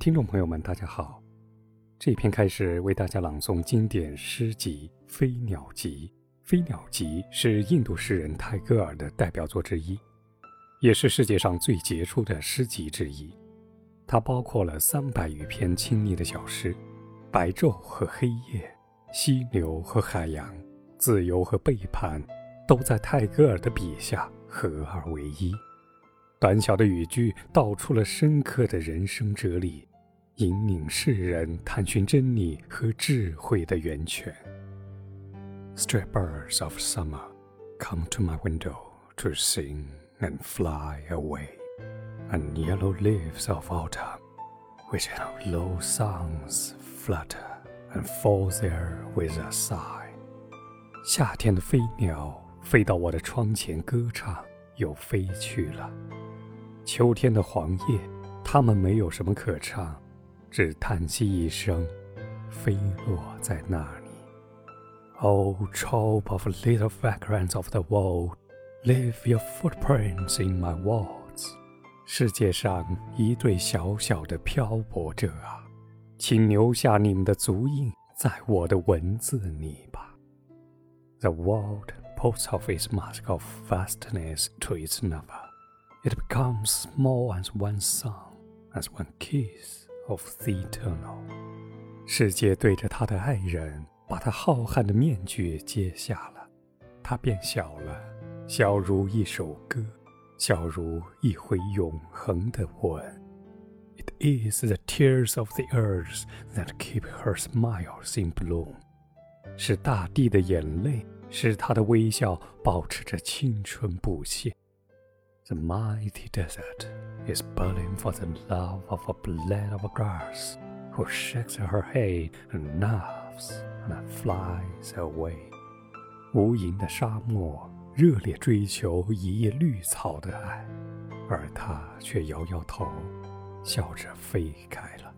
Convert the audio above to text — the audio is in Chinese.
听众朋友们，大家好。这篇开始为大家朗诵经典诗集《飞鸟集》。《飞鸟集》是印度诗人泰戈尔的代表作之一，也是世界上最杰出的诗集之一。它包括了三百余篇亲昵的小诗，白昼和黑夜，溪流和海洋，自由和背叛，都在泰戈尔的笔下合二为一。短小的语句道出了深刻的人生哲理。引领世人探寻真理和智慧的源泉。Stray birds of summer come to my window to sing and fly away, and yellow leaves of autumn, which have low songs flutter and fall there with a sigh. 夏天的飞鸟飞到我的窗前歌唱，又飞去了。秋天的黄叶，它们没有什么可唱。只叹息一声，飞落在那里。Oh, troop of little vagrants of the world, leave your footprints in my walls。世界上一对小小的漂泊者啊，请留下你们的足印在我的文字里吧。The world puts off its mask of vastness to its lover. It becomes small as one song, as one kiss. Of the eternal，世界对着他的爱人，把他浩瀚的面具揭下了，他变小了，小如一首歌，小如一回永恒的吻。It is the tears of the earth that keep her smiles in bloom，是大地的眼泪，使她的微笑保持着青春不谢。The mighty desert is burning for the love of a blade of grass, who shakes her head and laughs and flies away. 无垠的沙漠热烈追求一叶绿草的爱，而他却摇摇头，笑着飞开了。